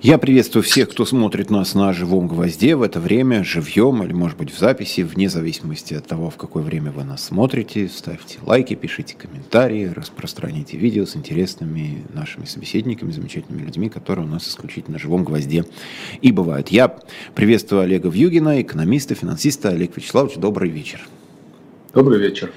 Я приветствую всех, кто смотрит нас на живом гвозде в это время, живьем или, может быть, в записи, вне зависимости от того, в какое время вы нас смотрите. Ставьте лайки, пишите комментарии, распространяйте видео с интересными нашими собеседниками, замечательными людьми, которые у нас исключительно на живом гвозде и бывают. Я приветствую Олега Вьюгина, экономиста, финансиста. Олег Вячеславович, добрый вечер. Добрый вечер.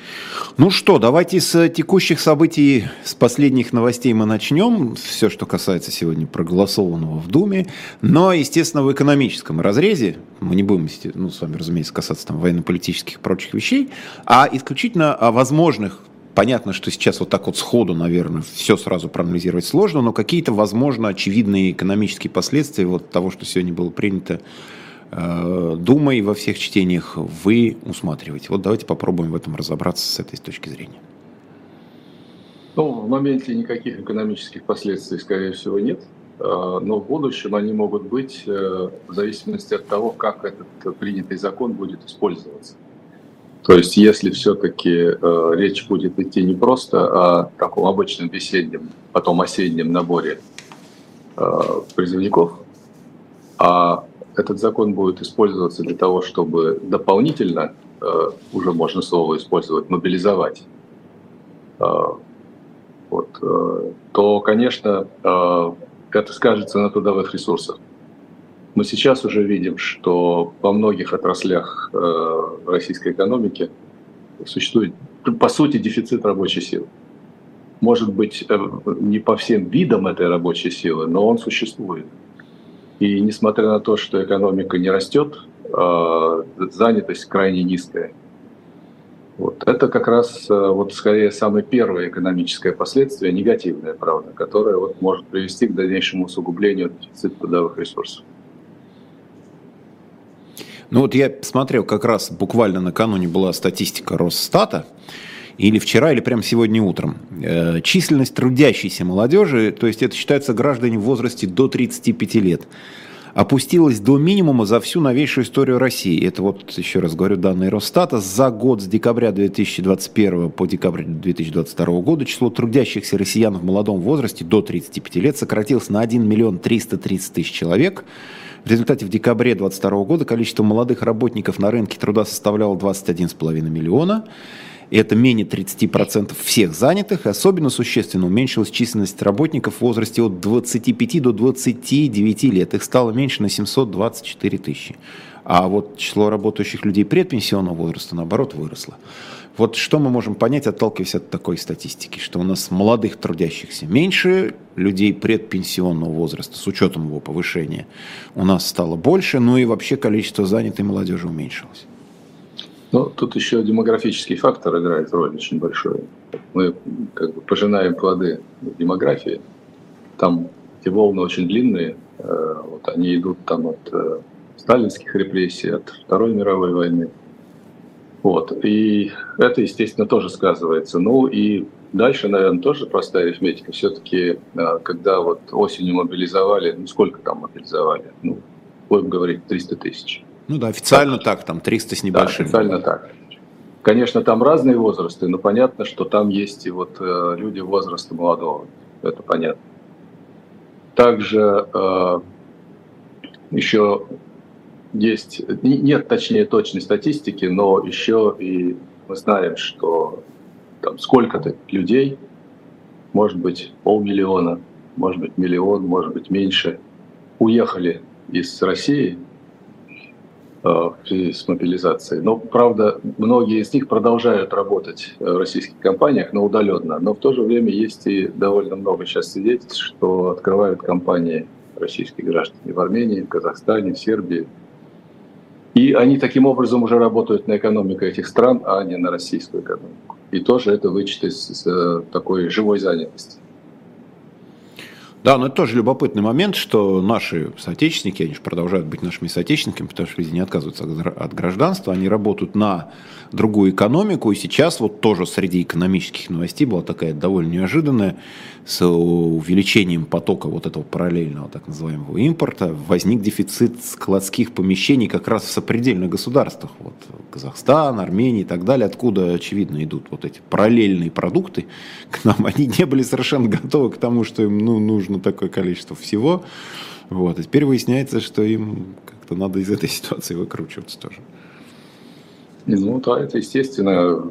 Ну что, давайте с текущих событий, с последних новостей мы начнем. Все, что касается сегодня проголосованного в Думе. Но, естественно, в экономическом разрезе, мы не будем, ну, с вами, разумеется, касаться там военно-политических и прочих вещей, а исключительно о возможных Понятно, что сейчас вот так вот сходу, наверное, все сразу проанализировать сложно, но какие-то, возможно, очевидные экономические последствия вот того, что сегодня было принято Э, думай во всех чтениях вы усматриваете. Вот давайте попробуем в этом разобраться с этой точки зрения. Ну, в моменте никаких экономических последствий, скорее всего, нет. Э, но в будущем они могут быть э, в зависимости от того, как этот принятый закон будет использоваться. То есть, если все-таки речь будет идти не просто о таком обычном весеннем, потом осеннем наборе призывников, а этот закон будет использоваться для того, чтобы дополнительно, э, уже можно слово использовать, мобилизовать, э, вот, э, то, конечно, это скажется на трудовых ресурсах. Мы сейчас уже видим, что во многих отраслях российской экономики существует, по сути, дефицит рабочей силы. Может быть, не по всем видам этой рабочей силы, но он существует. И несмотря на то, что экономика не растет, а, занятость крайне низкая. Вот. Это как раз а, вот скорее самое первое экономическое последствие, негативное, правда, которое вот может привести к дальнейшему усугублению дефицита трудовых ресурсов. Ну вот я смотрел, как раз буквально накануне была статистика Росстата, или вчера, или прямо сегодня утром. Э, численность трудящейся молодежи, то есть это считается граждане в возрасте до 35 лет, опустилась до минимума за всю новейшую историю России. Это вот, еще раз говорю, данные Росстата. За год с декабря 2021 по декабрь 2022 года число трудящихся россиян в молодом возрасте до 35 лет сократилось на 1 миллион 330 тысяч человек. В результате в декабре 2022 года количество молодых работников на рынке труда составляло 21,5 миллиона и это менее 30% всех занятых, и особенно существенно уменьшилась численность работников в возрасте от 25 до 29 лет. Их стало меньше на 724 тысячи. А вот число работающих людей предпенсионного возраста, наоборот, выросло. Вот что мы можем понять, отталкиваясь от такой статистики, что у нас молодых трудящихся меньше, людей предпенсионного возраста с учетом его повышения у нас стало больше, ну и вообще количество занятой молодежи уменьшилось. Ну, тут еще демографический фактор играет роль очень большой. Мы как бы пожинаем плоды демографии. Там эти волны очень длинные. Э, вот они идут там от э, сталинских репрессий, от Второй мировой войны. Вот. И это, естественно, тоже сказывается. Ну и дальше, наверное, тоже простая арифметика. Все-таки, э, когда вот осенью мобилизовали, ну сколько там мобилизовали? Ну, будем говорить, 300 тысяч. Ну да, официально так, так там 300 с небольшим. Да, официально так. Конечно, там разные возрасты, но понятно, что там есть и вот э, люди возраста молодого. Это понятно. Также э, еще есть, нет точнее точной статистики, но еще и мы знаем, что там сколько-то людей, может быть полмиллиона, может быть миллион, может быть меньше, уехали из России в связи с мобилизацией. Но, правда, многие из них продолжают работать в российских компаниях, но удаленно. Но в то же время есть и довольно много сейчас свидетельств, что открывают компании российские граждане в Армении, в Казахстане, в Сербии. И они таким образом уже работают на экономику этих стран, а не на российскую экономику. И тоже это вычет из э, такой живой занятости. Да, но это тоже любопытный момент, что наши соотечественники, они же продолжают быть нашими соотечественниками, потому что люди не отказываются от гражданства, они работают на другую экономику, и сейчас вот тоже среди экономических новостей была такая довольно неожиданная, с увеличением потока вот этого параллельного так называемого импорта. Возник дефицит складских помещений как раз в сопредельных государствах, вот Казахстан, Армения и так далее, откуда, очевидно, идут вот эти параллельные продукты. К нам, они не были совершенно готовы к тому, что им ну, нужно такое количество всего, Вот. И теперь выясняется, что им как-то надо из этой ситуации выкручиваться тоже. Ну да, это естественно.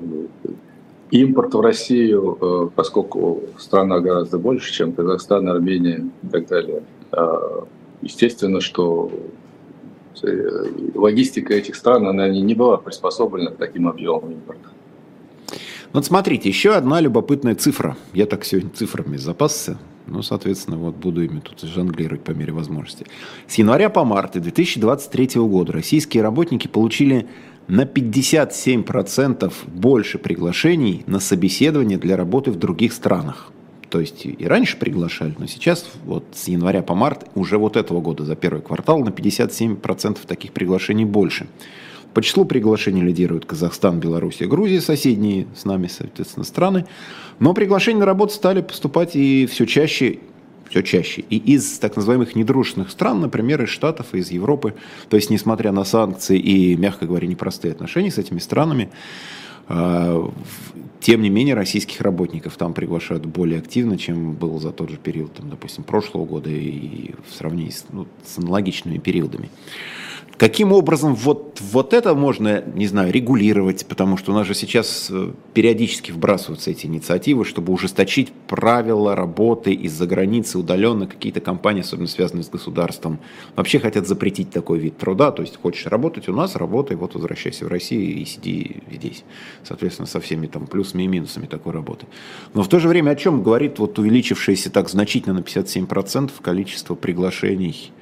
Импорт в Россию, э, поскольку страна гораздо больше, чем Казахстан, Армения и так далее, э, естественно, что э, логистика этих стран, она не была приспособлена к таким объемам импорта. Вот смотрите, еще одна любопытная цифра. Я так сегодня цифрами запасся. Ну, соответственно, вот буду ими тут жонглировать по мере возможности. С января по март 2023 года российские работники получили на 57% больше приглашений на собеседование для работы в других странах. То есть и раньше приглашали, но сейчас вот с января по март уже вот этого года за первый квартал на 57% таких приглашений больше. По числу приглашений лидируют Казахстан, Белоруссия, Грузия, соседние с нами, соответственно, страны. Но приглашения на работу стали поступать и все чаще, все чаще. И из так называемых недружественных стран, например, из Штатов и из Европы. То есть, несмотря на санкции и, мягко говоря, непростые отношения с этими странами, а, тем не менее, российских работников там приглашают более активно, чем было за тот же период, там, допустим, прошлого года и в сравнении с, ну, с аналогичными периодами. Каким образом вот, вот это можно, не знаю, регулировать, потому что у нас же сейчас э, периодически вбрасываются эти инициативы, чтобы ужесточить правила работы из-за границы удаленно. Какие-то компании, особенно связанные с государством, вообще хотят запретить такой вид труда. То есть хочешь работать у нас, работай, вот возвращайся в Россию и сиди здесь. Соответственно, со всеми там плюсами и минусами такой работы. Но в то же время о чем говорит вот увеличившееся так значительно на 57% количество приглашений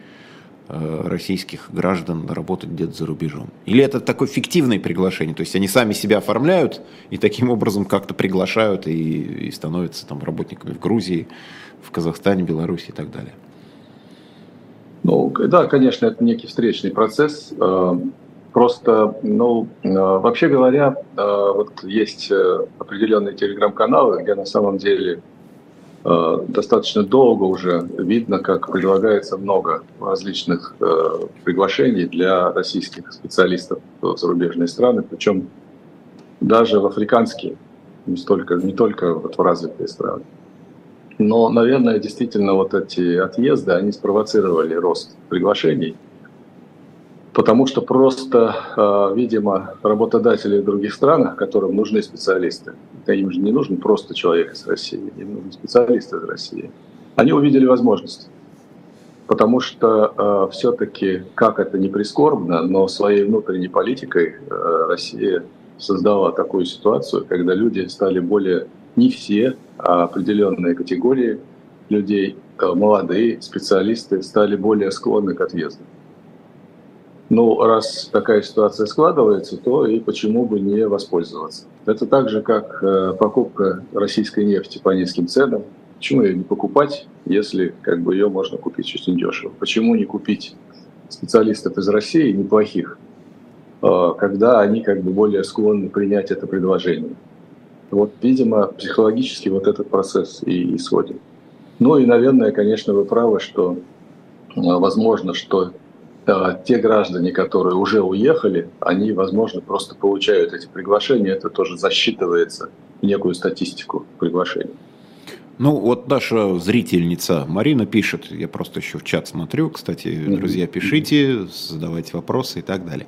российских граждан работать где-то за рубежом? Или это такое фиктивное приглашение? То есть они сами себя оформляют и таким образом как-то приглашают и, и становятся там работниками в Грузии, в Казахстане, Беларуси и так далее? Ну, да, конечно, это некий встречный процесс. Э, просто, ну, э, вообще говоря, вот есть определенные телеграм-каналы, где на самом деле Э, достаточно долго уже видно, как предлагается много различных э, приглашений для российских специалистов в зарубежные страны, причем даже в африканские, не, столько, не только вот в развитые страны. Но, наверное, действительно вот эти отъезды, они спровоцировали рост приглашений – потому что просто, а, видимо, работодатели в других странах, которым нужны специалисты, им же не нужен просто человек из России, им нужны специалисты из России, они увидели возможность. Потому что э, все-таки, как это не прискорбно, но своей внутренней политикой э, Россия создала такую ситуацию, когда люди стали более, не все, а определенные категории людей, э, молодые специалисты, стали более склонны к отъезду. Ну, раз такая ситуация складывается, то и почему бы не воспользоваться. Это так же, как э, покупка российской нефти по низким ценам. Почему ее не покупать, если как бы ее можно купить очень дешево? Почему не купить специалистов из России неплохих, э, когда они как бы более склонны принять это предложение? Вот, видимо, психологически вот этот процесс и исходит. Ну и, наверное, конечно, вы правы, что э, возможно, что те граждане, которые уже уехали, они, возможно, просто получают эти приглашения, это тоже засчитывается в некую статистику приглашений. Ну, вот наша зрительница Марина пишет, я просто еще в чат смотрю, кстати, друзья, пишите, задавайте вопросы и так далее.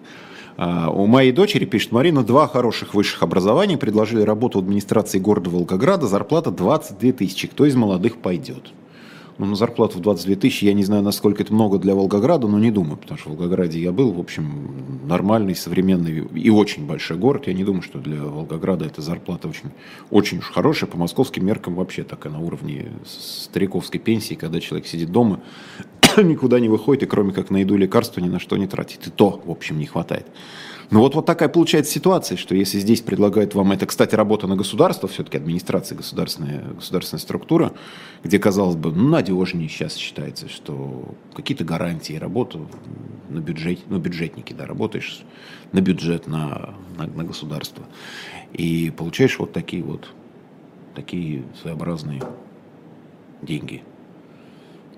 А, у моей дочери, пишет Марина, два хороших высших образования, предложили работу в администрации города Волгограда, зарплата 22 тысячи, кто из молодых пойдет? Ну, на зарплату в 22 тысячи, я не знаю, насколько это много для Волгограда, но не думаю, потому что в Волгограде я был, в общем, нормальный, современный и очень большой город. Я не думаю, что для Волгограда эта зарплата очень, очень уж хорошая. По московским меркам вообще такая на уровне стариковской пенсии, когда человек сидит дома, никуда не выходит и кроме как на еду лекарства ни на что не тратит. И то, в общем, не хватает. Ну вот, вот такая получается ситуация, что если здесь предлагают вам, это, кстати, работа на государство, все-таки администрация, государственная, государственная структура, где, казалось бы, ну, надежнее сейчас считается, что какие-то гарантии, работу на бюджет, ну, бюджетники, да, работаешь на бюджет, на, на, на государство. И получаешь вот такие вот, такие своеобразные деньги.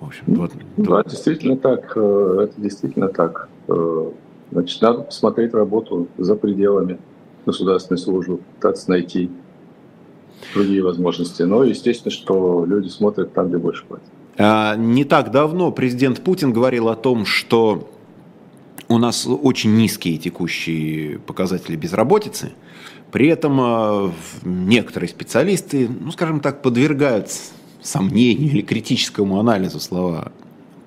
В общем, вот, да, действительно так. Э, это действительно так. Значит, надо посмотреть работу за пределами государственной службы, пытаться найти другие возможности. Но естественно, что люди смотрят там, где больше платят. А, не так давно президент Путин говорил о том, что у нас очень низкие текущие показатели безработицы. При этом а, некоторые специалисты, ну, скажем так, подвергают сомнению или критическому анализу слова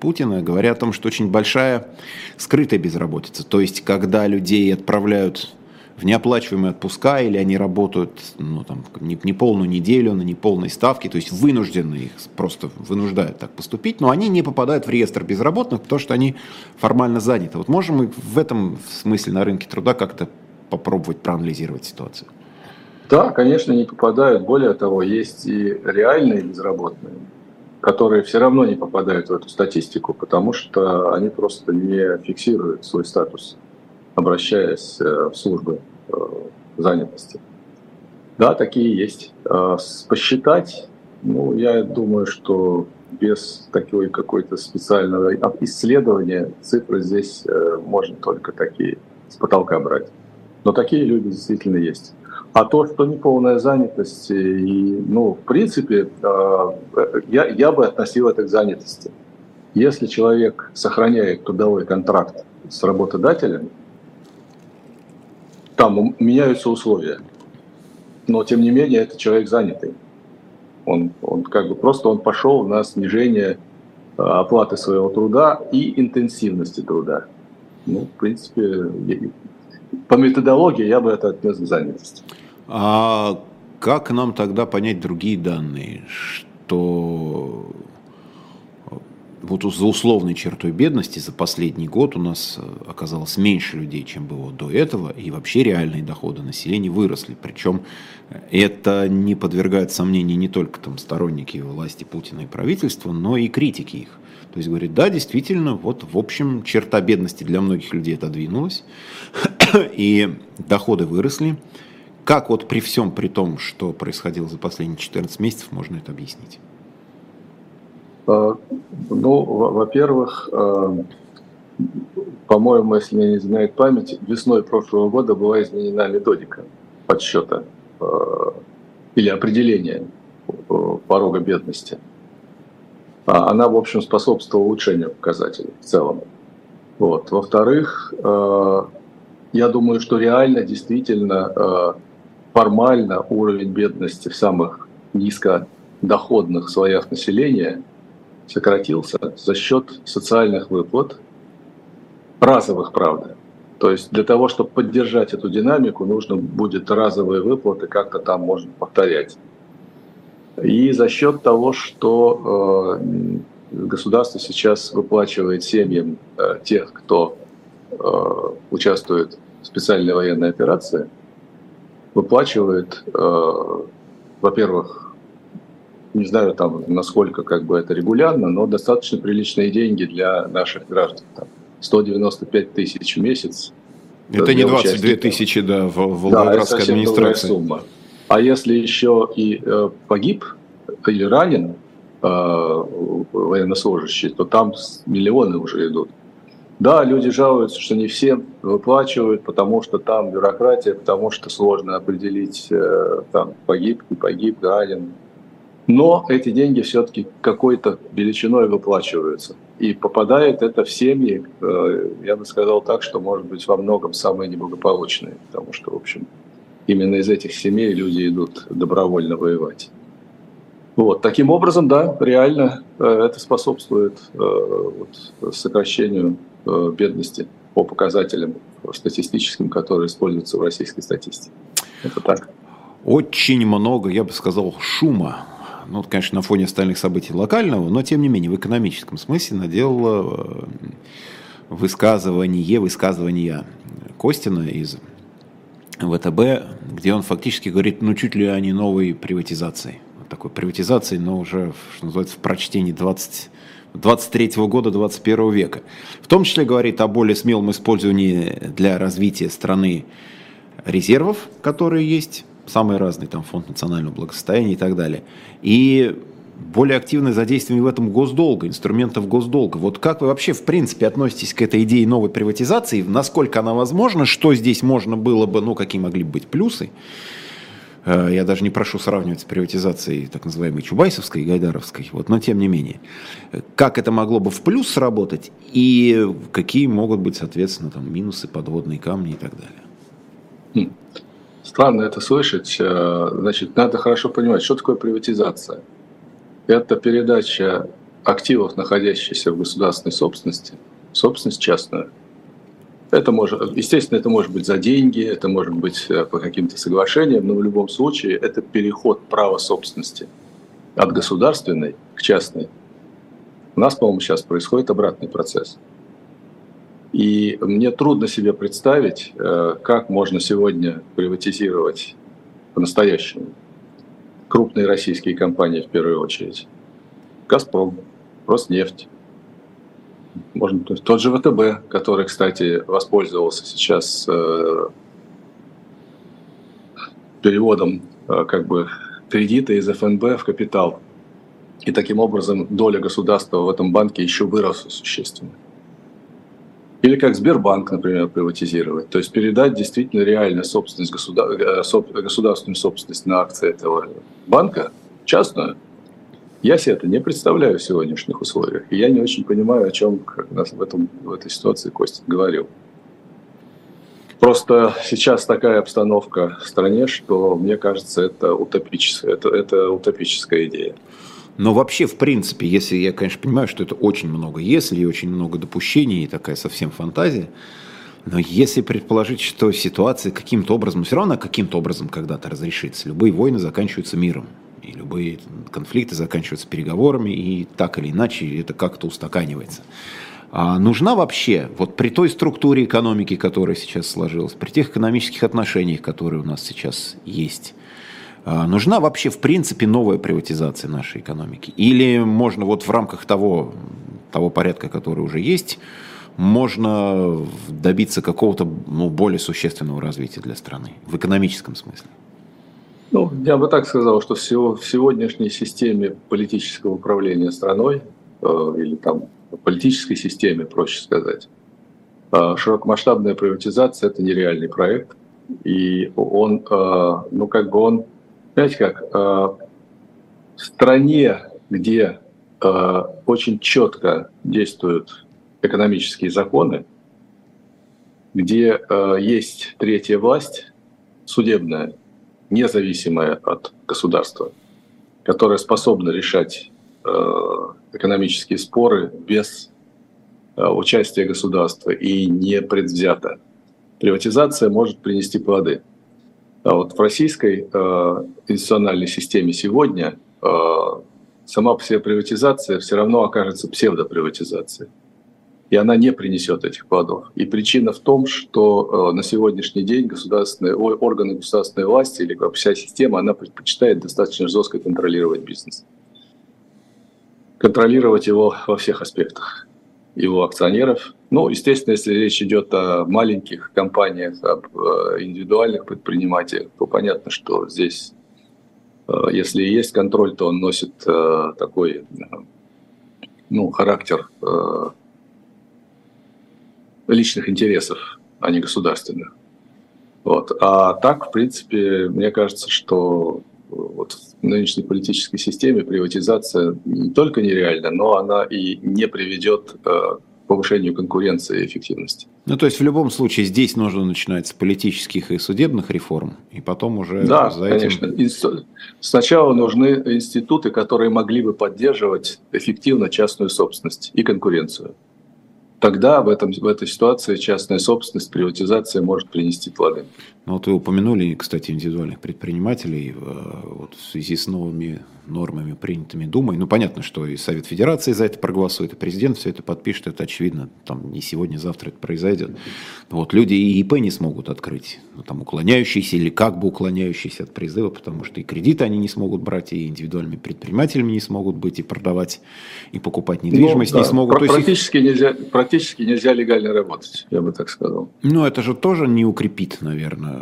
Путина, говоря о том, что очень большая скрытая безработица. То есть, когда людей отправляют в неоплачиваемые отпуска, или они работают ну, там, не, не полную неделю на неполной ставке, то есть вынуждены их просто вынуждают так поступить, но они не попадают в реестр безработных, потому что они формально заняты. Вот можем мы в этом смысле на рынке труда как-то попробовать проанализировать ситуацию? Да, конечно, не попадают. Более того, есть и реальные безработные, которые все равно не попадают в эту статистику, потому что они просто не фиксируют свой статус обращаясь э, в службы э, занятости. Да, такие есть. А посчитать, ну, я думаю, что без такой какой-то специального исследования цифры здесь э, можно только такие с потолка брать. Но такие люди действительно есть. А то, что неполная занятость, и, ну, в принципе, я, я бы относил это к занятости. Если человек сохраняет трудовой контракт с работодателем, там меняются условия. Но, тем не менее, это человек занятый. Он, он как бы просто он пошел на снижение э, оплаты своего труда и интенсивности труда. Ну, в принципе, по методологии я бы это отнес к занятости. А как нам тогда понять другие данные, что вот за условной чертой бедности за последний год у нас э, оказалось меньше людей, чем было до этого, и вообще реальные доходы населения выросли. Причем э, это не подвергает сомнению не только там, сторонники власти Путина и правительства, но и критики их. То есть говорит, да, действительно, вот в общем черта бедности для многих людей отодвинулась, и доходы выросли. Как вот при всем при том, что происходило за последние 14 месяцев, можно это объяснить? Э, ну, во-первых, э, по-моему, если не изменяет память, весной прошлого года была изменена методика подсчета э, или определения порога бедности. А она, в общем, способствовала улучшению показателей в целом. Вот. Во-вторых, я думаю, что реально, действительно, формально уровень бедности в самых низкодоходных слоях населения – сократился за счет социальных выплат, разовых, правда. То есть для того, чтобы поддержать эту динамику, нужно будет разовые выплаты как-то там можно повторять. И за счет того, что э, государство сейчас выплачивает семьям э, тех, кто э, участвует в специальной военной операции, выплачивает, э, во-первых, не знаю там, насколько как бы это регулярно, но достаточно приличные деньги для наших граждан. Там 195 тысяч в месяц. Это не 22 тысячи, да, в Волгоградской да, это администрации. сумма. А если еще и э, погиб или ранен э, военнослужащий, то там миллионы уже идут. Да, люди жалуются, что не все выплачивают, потому что там бюрократия, потому что сложно определить, э, там погиб, не погиб, ранен, но эти деньги все-таки какой-то величиной выплачиваются. И попадает это в семьи, э, я бы сказал так, что, может быть, во многом самые неблагополучные, потому что, в общем, именно из этих семей люди идут добровольно воевать. Вот. Таким образом, да, реально э, это способствует вот, сокращению бедности по показателям статистическим, которые используются в российской статистике. Это так. Очень много, я бы сказал, шума ну, конечно, на фоне остальных событий локального, но, тем не менее, в экономическом смысле наделала э, высказывание, высказывание Костина из ВТБ, где он фактически говорит, ну, чуть ли не новой приватизации. Такой приватизации, но уже, что называется, в прочтении 20 23 -го года 21 века. В том числе говорит о более смелом использовании для развития страны резервов, которые есть самые разные, там фонд национального благосостояния и так далее. И более активное задействование в этом госдолга, инструментов госдолга. Вот как вы вообще в принципе относитесь к этой идее новой приватизации? Насколько она возможна? Что здесь можно было бы, ну какие могли бы быть плюсы? Э, я даже не прошу сравнивать с приватизацией так называемой Чубайсовской и Гайдаровской, вот, но тем не менее. Как это могло бы в плюс сработать и какие могут быть, соответственно, там, минусы, подводные камни и так далее? Хм. Странно это слышать. Э, значит, надо хорошо понимать, что такое приватизация. Это передача активов, находящихся в государственной собственности, собственность частную. Это может, естественно, это может быть за деньги, это может быть э, по каким-то соглашениям, но в любом случае это переход права собственности от государственной к частной. У нас, по-моему, сейчас происходит обратный процесс. И мне трудно себе представить, э, как можно сегодня приватизировать по-настоящему крупные российские компании в первую очередь. «Газпром», Роснефть, можно, тот же ВТБ, который, кстати, воспользовался сейчас э, переводом э, как бы кредита из ФНБ в капитал. И таким образом доля государства в этом банке еще выросла существенно. Или как Сбербанк, например, приватизировать. То есть передать действительно реально собственность, государ... Э, государственную собственность на акции этого банка, частную, я себе это не представляю в сегодняшних условиях. И я не очень понимаю, о чем как нас в, этом, в этой ситуации Костя говорил. Просто сейчас такая обстановка в стране, что мне кажется, это утопическая, это, это утопическая идея. Но вообще, в принципе, если я, конечно, понимаю, что это очень много если и очень много допущений, и такая совсем фантазия, но если предположить, что ситуация каким-то образом, все равно каким-то образом когда-то разрешится, любые войны заканчиваются миром. И любые конфликты заканчиваются переговорами, и так или иначе это как-то устаканивается. А нужна вообще, вот при той структуре экономики, которая сейчас сложилась, при тех экономических отношениях, которые у нас сейчас есть, а, нужна вообще в принципе новая приватизация нашей экономики? Или можно вот в рамках того, того порядка, который уже есть, можно добиться какого-то ну, более существенного развития для страны в экономическом смысле? Ну, я бы так сказал, что в сегодняшней системе политического управления страной, э, или там политической системе, проще сказать, э, широкомасштабная приватизация – это нереальный проект. И он, э, ну, как бы он, знаете как, в стране, где очень четко действуют экономические законы, где есть третья власть, судебная, независимая от государства, которая способна решать э, экономические споры без э, участия государства и не предвзято. Приватизация может принести плоды. А вот в российской э, институциональной системе сегодня сама по себе приватизация все равно окажется псевдоприватизацией и она не принесет этих плодов. И причина в том, что э, на сегодняшний день государственные органы государственной власти или вся система, она предпочитает достаточно жестко контролировать бизнес. Контролировать его во всех аспектах. Его акционеров. Ну, естественно, если речь идет о маленьких компаниях, об э, индивидуальных предпринимателях, то понятно, что здесь, э, если есть контроль, то он носит такой ну, характер личных интересов, а не государственных. Вот. А так, в принципе, мне кажется, что вот в нынешней политической системе приватизация не только нереальна, но она и не приведет э, к повышению конкуренции и эффективности. Ну, то есть в любом случае здесь нужно начинать с политических и судебных реформ, и потом уже да, за этим... конечно. Сначала нужны институты, которые могли бы поддерживать эффективно частную собственность и конкуренцию тогда в, этом, в этой ситуации частная собственность, приватизация может принести плоды. Ну, вот вы упомянули, кстати, индивидуальных предпринимателей э, вот, в связи с новыми нормами, принятыми Думой. Ну, понятно, что и Совет Федерации за это проголосует, и президент все это подпишет, это очевидно, там не сегодня, завтра это произойдет. Вот люди и ИП не смогут открыть, ну, там уклоняющиеся или как бы уклоняющиеся от призыва, потому что и кредиты они не смогут брать, и индивидуальными предпринимателями не смогут быть, и продавать, и покупать ну недвижимость ну, да. не смогут. Практически, их... нельзя, практически нельзя легально работать, я бы так сказал. Ну, это же тоже не укрепит, наверное.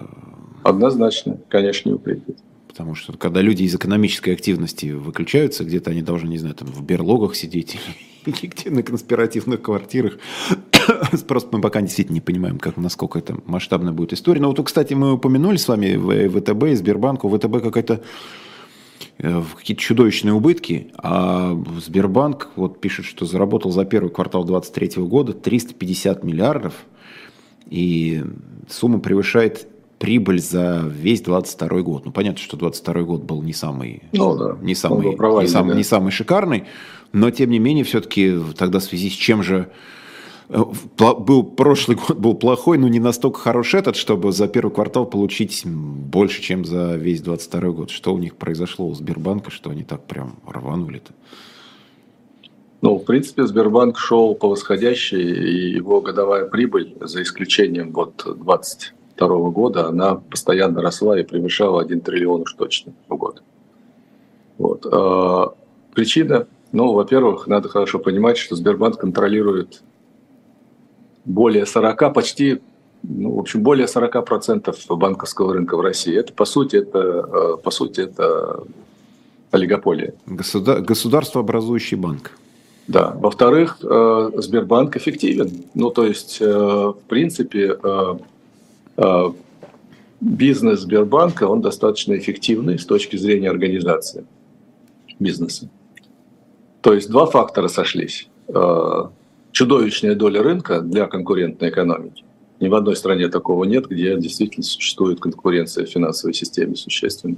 Однозначно, конечно, не укрепит. Потому что когда люди из экономической активности выключаются, где-то они должны, не знаю, там в берлогах сидеть или, где на конспиративных квартирах. Просто мы пока действительно не понимаем, как, насколько это масштабная будет история. Но вот, кстати, мы упомянули с вами ВТБ и Сбербанк. У ВТБ какая-то э, какие-то чудовищные убытки, а Сбербанк вот пишет, что заработал за первый квартал 2023 года 350 миллиардов, и сумма превышает прибыль за весь 22 год. Ну, понятно, что 22 год был не самый, ну, да. не самый, не, самый да. не самый шикарный, но, тем не менее, все-таки тогда в связи с чем же э, был прошлый год был плохой, но не настолько хорош этот, чтобы за первый квартал получить больше, чем за весь 22 год. Что у них произошло у Сбербанка, что они так прям рванули-то? Ну, в принципе, Сбербанк шел по восходящей, и его годовая прибыль, за исключением вот 20 2022 года она постоянно росла и превышала 1 триллион уж точно в год. Вот. А, причина, ну, во-первых, надо хорошо понимать, что Сбербанк контролирует более 40, почти, ну, в общем, более 40% банковского рынка в России. Это, по сути, это, а, по сути, это олигополия. Государ... Государство образующий банк. Да. Во-вторых, а, Сбербанк эффективен. Ну, то есть, в принципе, бизнес Сбербанка, он достаточно эффективный с точки зрения организации бизнеса. То есть два фактора сошлись. Э, чудовищная доля рынка для конкурентной экономики. Ни в одной стране такого нет, где действительно существует конкуренция в финансовой системе существенная.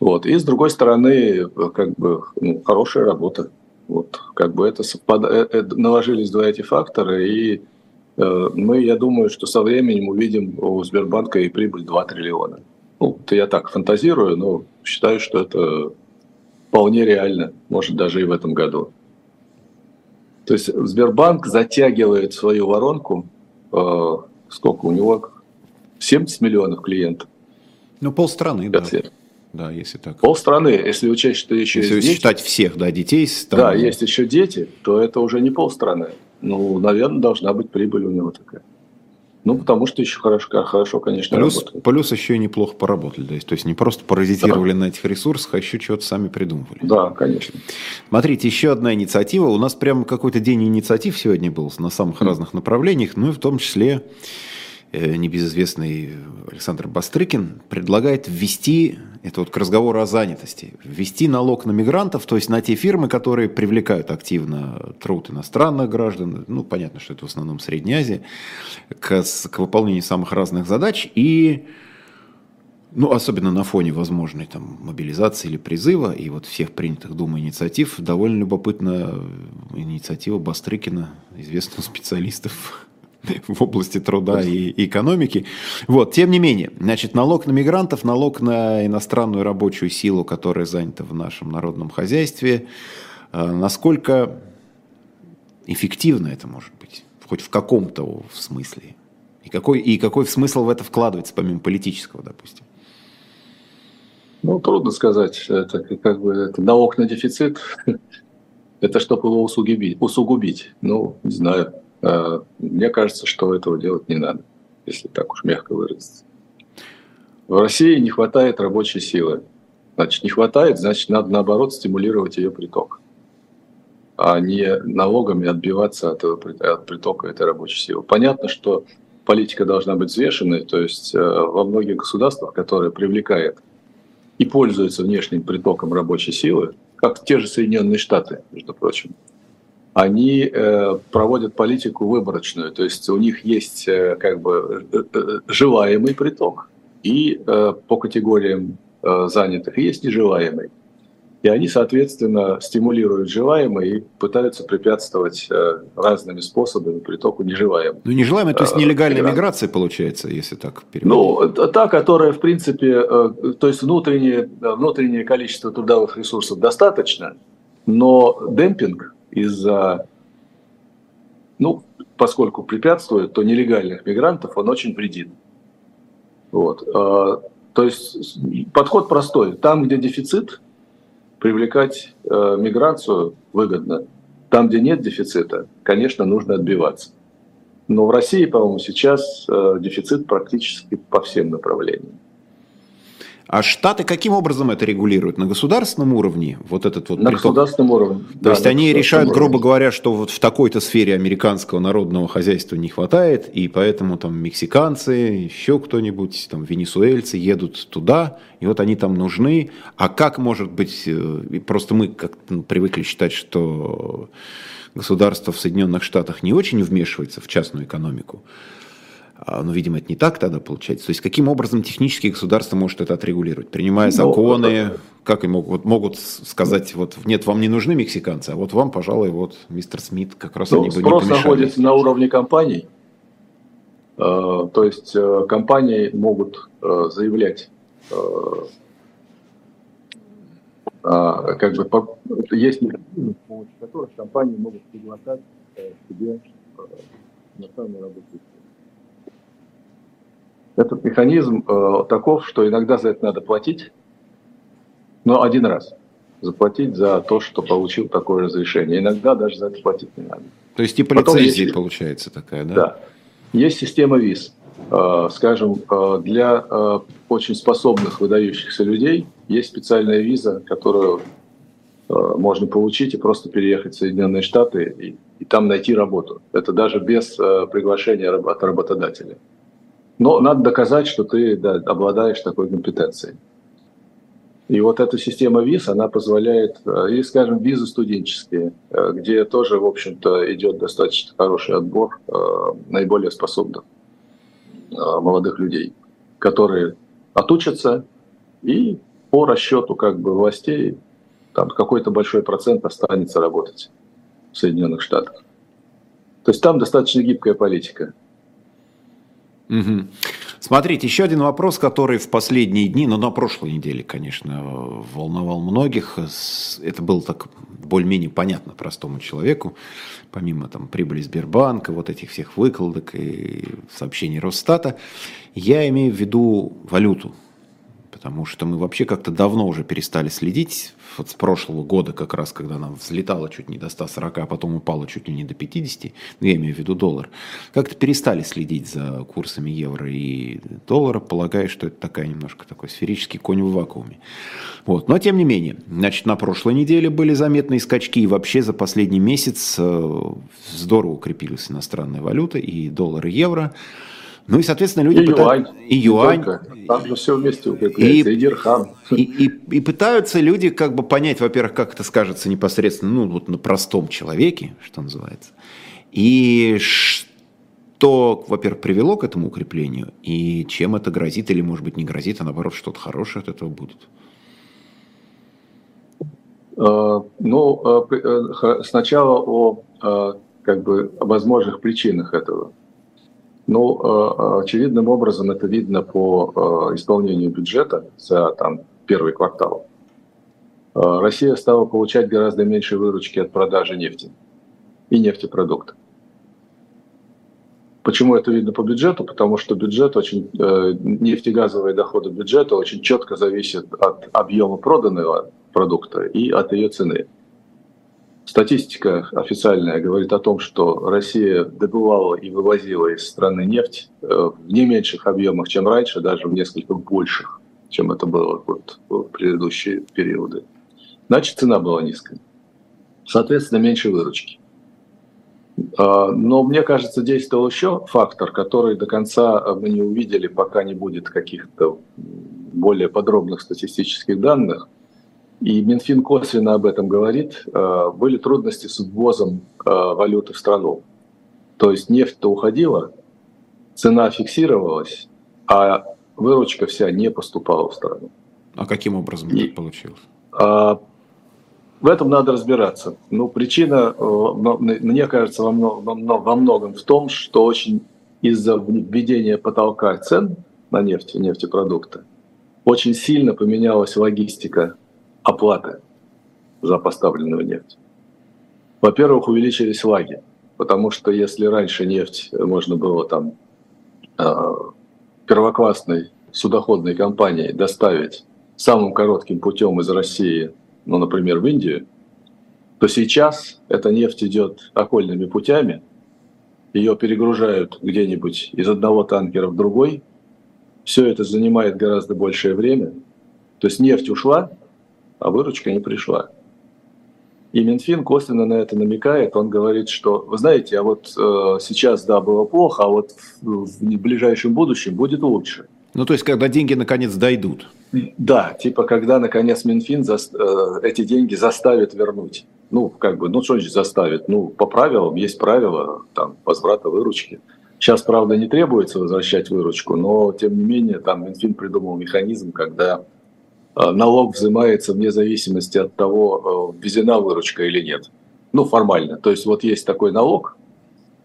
Вот. И с другой стороны, как бы ну, хорошая работа. Вот, как бы это совпад... Э, наложились два эти фактора, и Э, мы, я думаю, что со временем увидим у Сбербанка и прибыль 2 триллиона. Ну, это я так фантазирую, но считаю, что это вполне реально, может, даже и в этом году. То есть Сбербанк затягивает свою воронку, э, сколько у него, 70 миллионов клиентов. Ну, полстраны, да. Да, если так. Полстраны, если учесть, что еще если есть считать дети, всех, да, детей. Там... Да, есть еще дети, то это уже не полстраны ну, наверное, должна быть прибыль у него такая. Ну, потому что еще хорошо, хорошо конечно, плюс, работает. Плюс еще и неплохо поработали. То есть, то есть не просто паразитировали да. на этих ресурсах, а еще чего-то сами придумывали. Да, конечно. Смотрите, еще одна инициатива. У нас прямо какой-то день инициатив сегодня был на самых mm. разных направлениях, ну и в том числе небезызвестный Александр Бастрыкин предлагает ввести, это вот к разговору о занятости, ввести налог на мигрантов, то есть на те фирмы, которые привлекают активно труд иностранных граждан, ну, понятно, что это в основном Средняя Азия, к, к выполнению самых разных задач и ну, особенно на фоне возможной там, мобилизации или призыва, и вот всех принятых Думой инициатив, довольно любопытна инициатива Бастрыкина, известного специалистов в области труда и экономики. Вот, тем не менее, значит, налог на мигрантов, налог на иностранную рабочую силу, которая занята в нашем народном хозяйстве, э, насколько эффективно это может быть, хоть в каком-то смысле, и какой, и какой смысл в это вкладывается, помимо политического, допустим? Ну, трудно сказать. Это как бы это налог на дефицит. Это чтобы его усугубить. усугубить. Ну, не знаю. Э, мне кажется, что этого делать не надо, если так уж мягко выразиться. В России не хватает рабочей силы. Значит, не хватает, значит, надо наоборот стимулировать ее приток, а не налогами отбиваться от, от притока этой рабочей силы. Понятно, что политика должна быть взвешенной, то есть э, во многих государствах, которые привлекают и пользуются внешним притоком рабочей силы, как те же Соединенные Штаты, между прочим, они э, проводят политику выборочную, то есть у них есть э, как бы э, желаемый приток, и по категориям занятых есть нежелаемый. И они, соответственно, стимулируют желаемый и пытаются препятствовать разными способами притоку нежелаемого. Ну, нежелаемый, то есть нелегальная э, миграция получается, если так переводить? Ну, та, которая, в принципе, то есть внутреннее, внутреннее количество трудовых ресурсов достаточно, но демпинг из-за, ну, поскольку препятствует, то нелегальных мигрантов он очень вредит. Вот. А, то есть подход простой. Там, где дефицит, привлекать э, миграцию выгодно. Там, где нет дефицита, конечно, нужно отбиваться. Но в России, по-моему, сейчас э, дефицит практически по всем направлениям. А Штаты каким образом это регулируют? На государственном уровне? Вот этот вот на приток? государственном уровне. То да, есть они решают, уровне. грубо говоря, что вот в такой-то сфере американского народного хозяйства не хватает, и поэтому там мексиканцы, еще кто-нибудь, там венесуэльцы едут туда, и вот они там нужны. А как может быть, э, просто мы как привыкли считать, что государство в Соединенных Штатах не очень вмешивается в частную экономику. А, Но, ну, видимо, это не так тогда получается. То есть, каким образом технически государство может это отрегулировать? Принимая ну, законы, ну, как им могут, могут сказать, вот нет, вам не нужны мексиканцы, а вот вам, пожалуй, вот мистер Смит, как раз ну, они бы не помешали. Спрос находится на уровне компаний. Э, то есть, э, компании могут э, заявлять как бы есть с помощью которых компании могут приглашать себе иностранные рабочие этот механизм э, таков, что иногда за это надо платить, но один раз заплатить за то, что получил такое разрешение. Иногда даже за это платить не надо. То есть типа Потом лицензии есть, получается такая, да? Да. Есть система виз. Э, скажем, э, для э, очень способных, выдающихся людей есть специальная виза, которую э, можно получить и просто переехать в Соединенные Штаты и, и там найти работу. Это даже без э, приглашения от работодателя. Но надо доказать, что ты да, обладаешь такой компетенцией. И вот эта система виз, она позволяет, э, или, скажем, визы студенческие, э, где тоже, в общем-то, идет достаточно хороший отбор э, наиболее способных молодых людей, которые отучатся и по расчету как бы властей там какой-то большой процент останется работать в Соединенных Штатах. То есть там достаточно гибкая политика. Угу. Смотрите, еще один вопрос, который в последние дни, ну на прошлой неделе, конечно, волновал многих. Это было так более-менее понятно простому человеку, помимо там прибыли Сбербанка, вот этих всех выкладок и сообщений Росстата. Я имею в виду валюту, потому что мы вообще как-то давно уже перестали следить, вот с прошлого года как раз, когда она взлетала чуть не до 140, а потом упала чуть ли не до 50, ну, я имею в виду доллар, как-то перестали следить за курсами евро и доллара, полагая, что это такая немножко такой сферический конь в вакууме. Вот. Но тем не менее, значит, на прошлой неделе были заметные скачки, и вообще за последний месяц э, здорово укрепилась иностранная валюта, и доллар, и евро. Ну и, соответственно, люди и пытаются... Юань. И юань. Там же все вместе укрепляется, и, и дирхам. И, и, и пытаются люди как бы понять, во-первых, как это скажется непосредственно, ну, вот на простом человеке, что называется. И что, во-первых, привело к этому укреплению, и чем это грозит, или, может быть, не грозит, а наоборот, что-то хорошее от этого будет. Э, ну, э, э, сначала о как бы возможных причинах этого. Ну, э, очевидным образом это видно по э, исполнению бюджета за там, первый квартал. Э, Россия стала получать гораздо меньше выручки от продажи нефти и нефтепродуктов. Почему это видно по бюджету? Потому что бюджет очень, нефтегазовые доходы бюджета очень четко зависят от объема проданного продукта и от ее цены. Статистика официальная говорит о том, что Россия добывала и вывозила из страны нефть э, в не меньших объемах, чем раньше, даже в несколько больших, чем это было вот в предыдущие периоды. Значит, цена была низкая. Соответственно, меньше выручки. А, но мне кажется, действовал еще фактор, который до конца мы не увидели, пока не будет каких-то более подробных статистических данных – и Минфин косвенно об этом говорит, э, были трудности с ввозом э, валюты в страну. То есть нефть-то уходила, цена фиксировалась, а выручка вся не поступала в страну. А каким образом И, так получилось? А, в этом надо разбираться. Ну, причина, э, мне кажется, во многом в том, что очень из-за введения потолка цен на нефть и нефтепродукты очень сильно поменялась логистика оплаты за поставленную нефть. Во-первых, увеличились лаги, потому что если раньше нефть можно было там э, первоклассной судоходной компании доставить самым коротким путем из России, ну, например, в Индию, то сейчас эта нефть идет окольными путями, ее перегружают где-нибудь из одного танкера в другой, все это занимает гораздо большее время – То есть нефть ушла, а выручка не пришла. И Минфин косвенно на это намекает. Он говорит, что, вы знаете, а вот э, сейчас, да, было плохо, а вот в, в ближайшем будущем будет лучше. Ну, то есть, когда деньги наконец дойдут. Да, типа, когда наконец Минфин за, э, эти деньги заставит вернуть. Ну, как бы, ну, что значит заставит? Ну, по правилам, есть правила, там, возврата выручки. Сейчас, правда, не требуется возвращать выручку, но, тем не менее, там Минфин придумал механизм, когда налог взимается вне зависимости от того, э, ввезена выручка или нет. Ну, формально. То есть вот есть такой налог,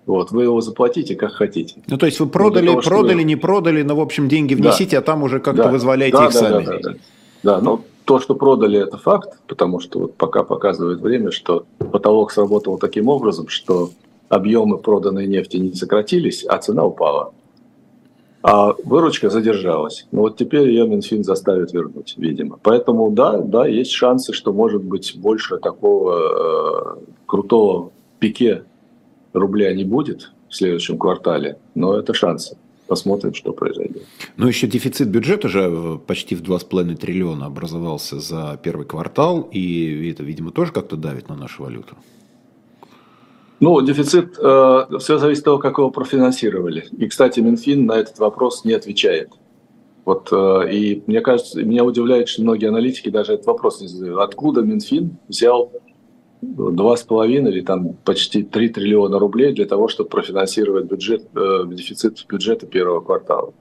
вот, вы его заплатите как хотите. Ну, то есть вы продали, того, продали, вы... не продали, но, в общем, деньги внесите, да. а там уже как-то да. вызволяете да, их да, сами. Да, да, да. да, ну, то, что продали, это факт, потому что вот пока показывает время, что потолок сработал таким образом, что объемы проданной нефти не сократились, а цена упала а выручка задержалась. Но вот теперь ее Минфин заставит вернуть, видимо. Поэтому да, да, есть шансы, что может быть больше такого э, крутого пике рубля не будет в следующем квартале, но это шансы. Посмотрим, что произойдет. Ну, еще дефицит бюджета же почти в 2,5 триллиона образовался за первый квартал, и это, видимо, тоже как-то давит на нашу валюту. Ну, дефицит, э, все зависит от того, как его профинансировали. И, кстати, Минфин на этот вопрос не отвечает. Вот, э, и мне кажется, меня удивляет, что многие аналитики даже этот вопрос не задают. Откуда Минфин взял два с половиной или там почти 3 триллиона рублей для того, чтобы профинансировать бюджет, э, дефицит бюджета первого квартала?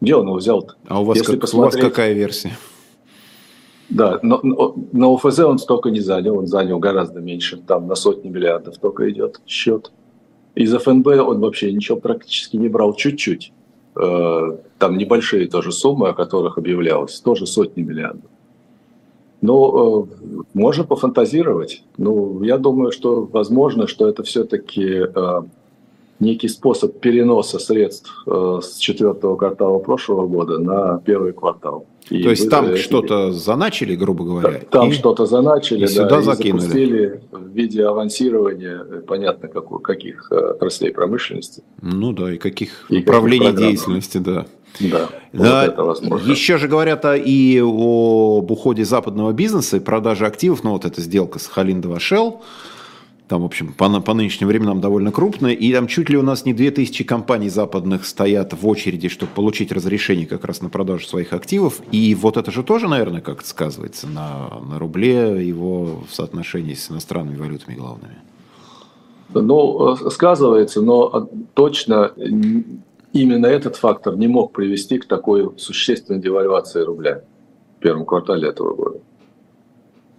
Где он его взял-то? А у вас, Если как, посмотреть... у вас какая версия? Да, но, но на ОФЗ он столько не занял, он занял гораздо меньше, там на сотни миллиардов только идет счет. Из ФНБ он вообще ничего практически не брал, чуть-чуть. Э, там небольшие тоже суммы, о которых объявлялось, тоже сотни миллиардов. Но э, можно пофантазировать. Ну, я думаю, что возможно, что это все-таки э, некий способ переноса средств э, с четвертого квартала прошлого года на первый квартал. И То есть там что-то заначили, грубо говоря? Там и, что-то заначили, и да, сюда и закинули. запустили в виде авансирования, э, понятно, как, каких э, отраслей промышленности. Ну да, и каких и управлений каких деятельности, да. Да, да вот это возможно. Еще же говорят и об уходе западного бизнеса и продаже активов, ну вот эта сделка с Халиндова Shell, там, в общем, по, по нынешним временам довольно крупная, и там чуть ли у нас не 2000 компаний западных стоят в очереди, чтобы получить разрешение как раз на продажу своих активов, и вот это же тоже, наверное, как-то сказывается на, на рубле, его в соотношении с иностранными валютами главными. Ну, сказывается, но точно именно этот фактор не мог привести к такой существенной девальвации рубля в первом квартале этого года.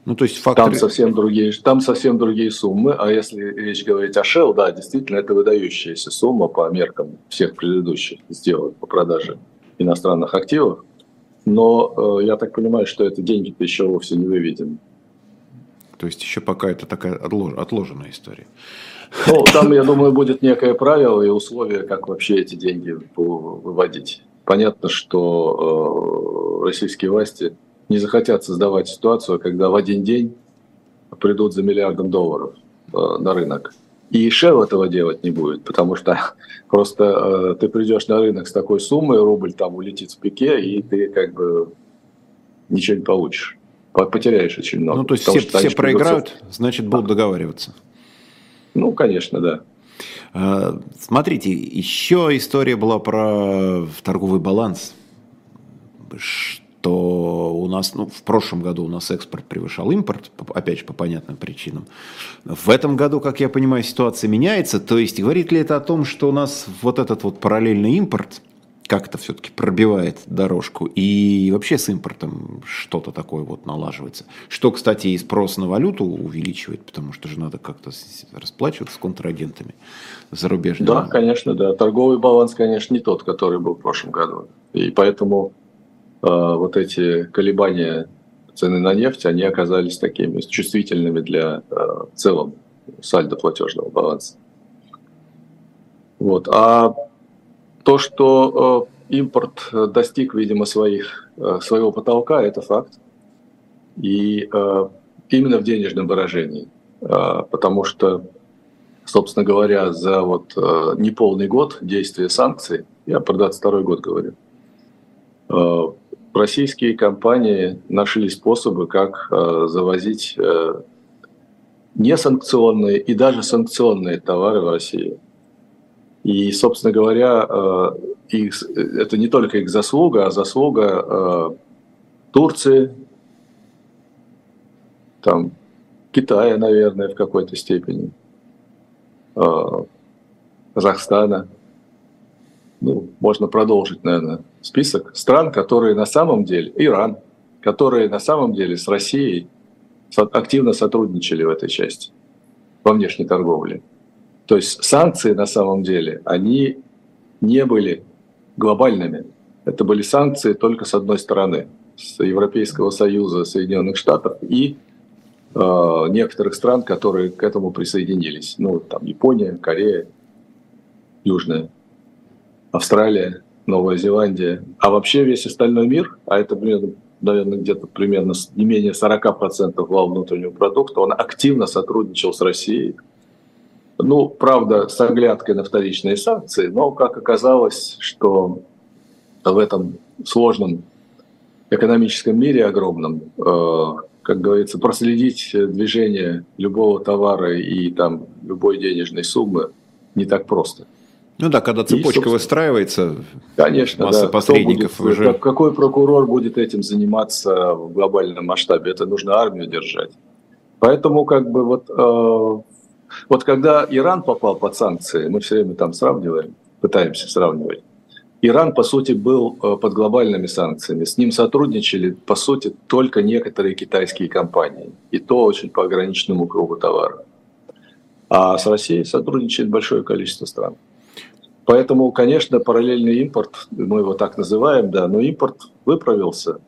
Ну, то есть факторы... Там совсем другие, там совсем другие суммы, а если речь говорить о Shell, да, действительно, это выдающаяся сумма по меркам всех предыдущих сделок по продаже иностранных активов. Но э, я так понимаю, что это деньги-то еще вовсе не выведены. То есть еще пока это такая отлож... отложенная история. Ну, там, я думаю, будет некое правило и условия, как вообще эти деньги выводить. Понятно, что э, российские власти не захотят создавать ситуацию, когда в один день придут за миллиардом долларов э, на рынок. И Shell этого делать не будет, потому что просто э, ты придешь на рынок с такой суммой, рубль там улетит в пике, и ты как бы ничего не получишь. Потеряешь очень много. Ну, то есть все, все проиграют, придется... значит, будут договариваться. Ну, конечно, да. Э, смотрите, еще история была про торговый баланс что у нас, ну, в прошлом году у нас экспорт превышал импорт, опять же, по понятным причинам. В этом году, как я понимаю, ситуация меняется. То есть, говорит ли это о том, что у нас вот этот вот параллельный импорт как-то все-таки пробивает дорожку, и вообще с импортом что-то такое вот налаживается. Что, кстати, и спрос на валюту увеличивает, потому что же надо как-то расплачиваться с контрагентами зарубежными. Да, конечно, да. Торговый баланс, конечно, не тот, который был в прошлом году. И поэтому вот эти колебания цены на нефть, они оказались такими чувствительными для э, в целом сальдо платежного баланса. Вот. А то, что э, импорт достиг, видимо, своих, своего потолка, это факт. И именно в денежном выражении. Потому что, собственно говоря, за вот неполный год действия санкций, я про 22 год говорю, российские компании нашли способы, как э, завозить э, несанкционные и даже санкционные товары в Россию. И, собственно говоря, э, их, это не только их заслуга, а заслуга Турции, там, Китая, наверное, в какой-то степени, Казахстана. Ну, можно продолжить, наверное, список стран, которые на самом деле, Иран, которые на самом деле с Россией активно сотрудничали в этой части, во внешней торговле. То есть санкции на самом деле, они не были глобальными. Это были санкции только с одной стороны, с Европейского Союза, Соединенных Штатов и э, некоторых стран, которые к этому присоединились. Ну, там Япония, Корея, Южная, Австралия, Новая Зеландия. А вообще весь остальной мир, а это примерно наверное, где-то примерно не менее 40% вал внутреннего продукта, он активно сотрудничал с Россией. Ну, правда, с оглядкой на вторичные санкции, но как оказалось, что в этом сложном экономическом мире огромном, э, как говорится, проследить движение любого товара и там любой денежной суммы не так просто. Ну да, когда цепочка и, выстраивается, конечно, масса да. посредников будет, уже. Какой прокурор будет этим заниматься в глобальном масштабе? Это нужно армию держать. Поэтому как бы вот, э, вот когда Иран попал под санкции, мы все время там сравниваем, пытаемся сравнивать. Иран, по сути, был э, под глобальными санкциями. С ним сотрудничали, по сути, только некоторые китайские компании. И то очень по ограниченному кругу товаров. А с Россией сотрудничает большое количество стран. Поэтому, конечно, параллельный импорт, мы его так называем, да, но импорт выправился.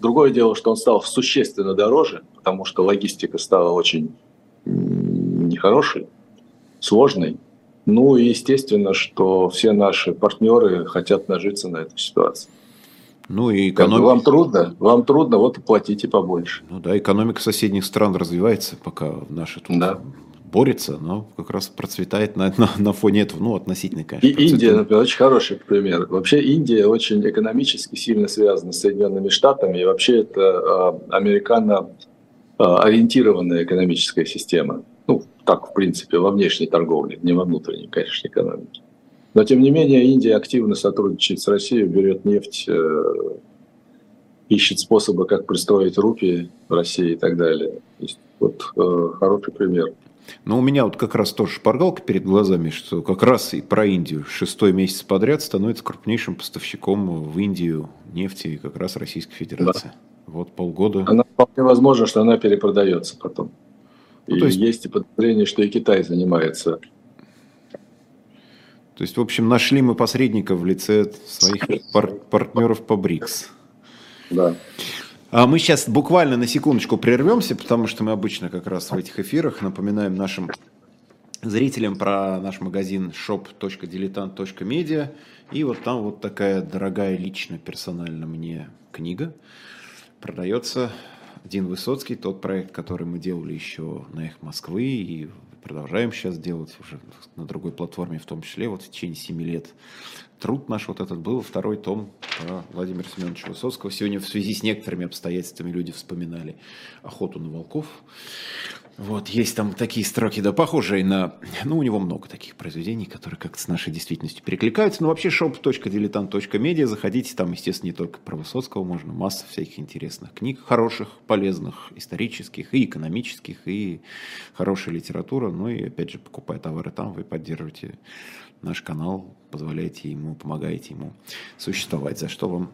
Другое дело, что он стал существенно дороже, потому что логистика стала очень нехорошей, сложной. Ну и естественно, что все наши партнеры хотят нажиться на этой ситуации. Ну и экономика... Вам трудно, вам трудно, вот платите побольше. Ну да, экономика соседних стран развивается, пока наши тут да борется, но как раз процветает на, на, на фоне этого, ну, относительно, конечно. И Индия, например, очень хороший пример. Вообще Индия очень экономически сильно связана с Соединенными Штатами, и вообще это э, американо-ориентированная экономическая система. Ну, так, в принципе, во внешней торговле, не во внутренней, конечно, экономике. Но, тем не менее, Индия активно сотрудничает с Россией, берет нефть, э, ищет способы, как пристроить рупии в России и так далее. То есть, вот э, хороший пример. Но у меня вот как раз тоже шпаргалка перед глазами, что как раз и про Индию. Шестой месяц подряд становится крупнейшим поставщиком в Индию нефти как раз Российской Федерации. Да. Вот полгода. Она вполне возможно, что она перепродается потом. Ну, и то есть... есть и подозрение, что и Китай занимается. То есть, в общем, нашли мы посредника в лице своих пар- партнеров по БРИКС. Да. А мы сейчас буквально на секундочку прервемся, потому что мы обычно как раз в этих эфирах напоминаем нашим зрителям про наш магазин shop.diletant.media. И вот там вот такая дорогая лично, персонально мне книга продается Дин Высоцкий, тот проект, который мы делали еще на их Москвы и продолжаем сейчас делать уже на другой платформе, в том числе вот в течение 7 лет труд наш вот этот был, второй том Владимира Семеновича Высоцкого. Сегодня в связи с некоторыми обстоятельствами люди вспоминали охоту на волков. Вот, есть там такие строки, да, похожие на... Ну, у него много таких произведений, которые как-то с нашей действительностью перекликаются. Но вообще shop.diletant.media, заходите, там, естественно, не только про Высоцкого, можно масса всяких интересных книг, хороших, полезных, исторических и экономических, и хорошая литература. Ну и, опять же, покупая товары там, вы поддерживаете наш канал, позволяете ему, помогаете ему существовать, за что вам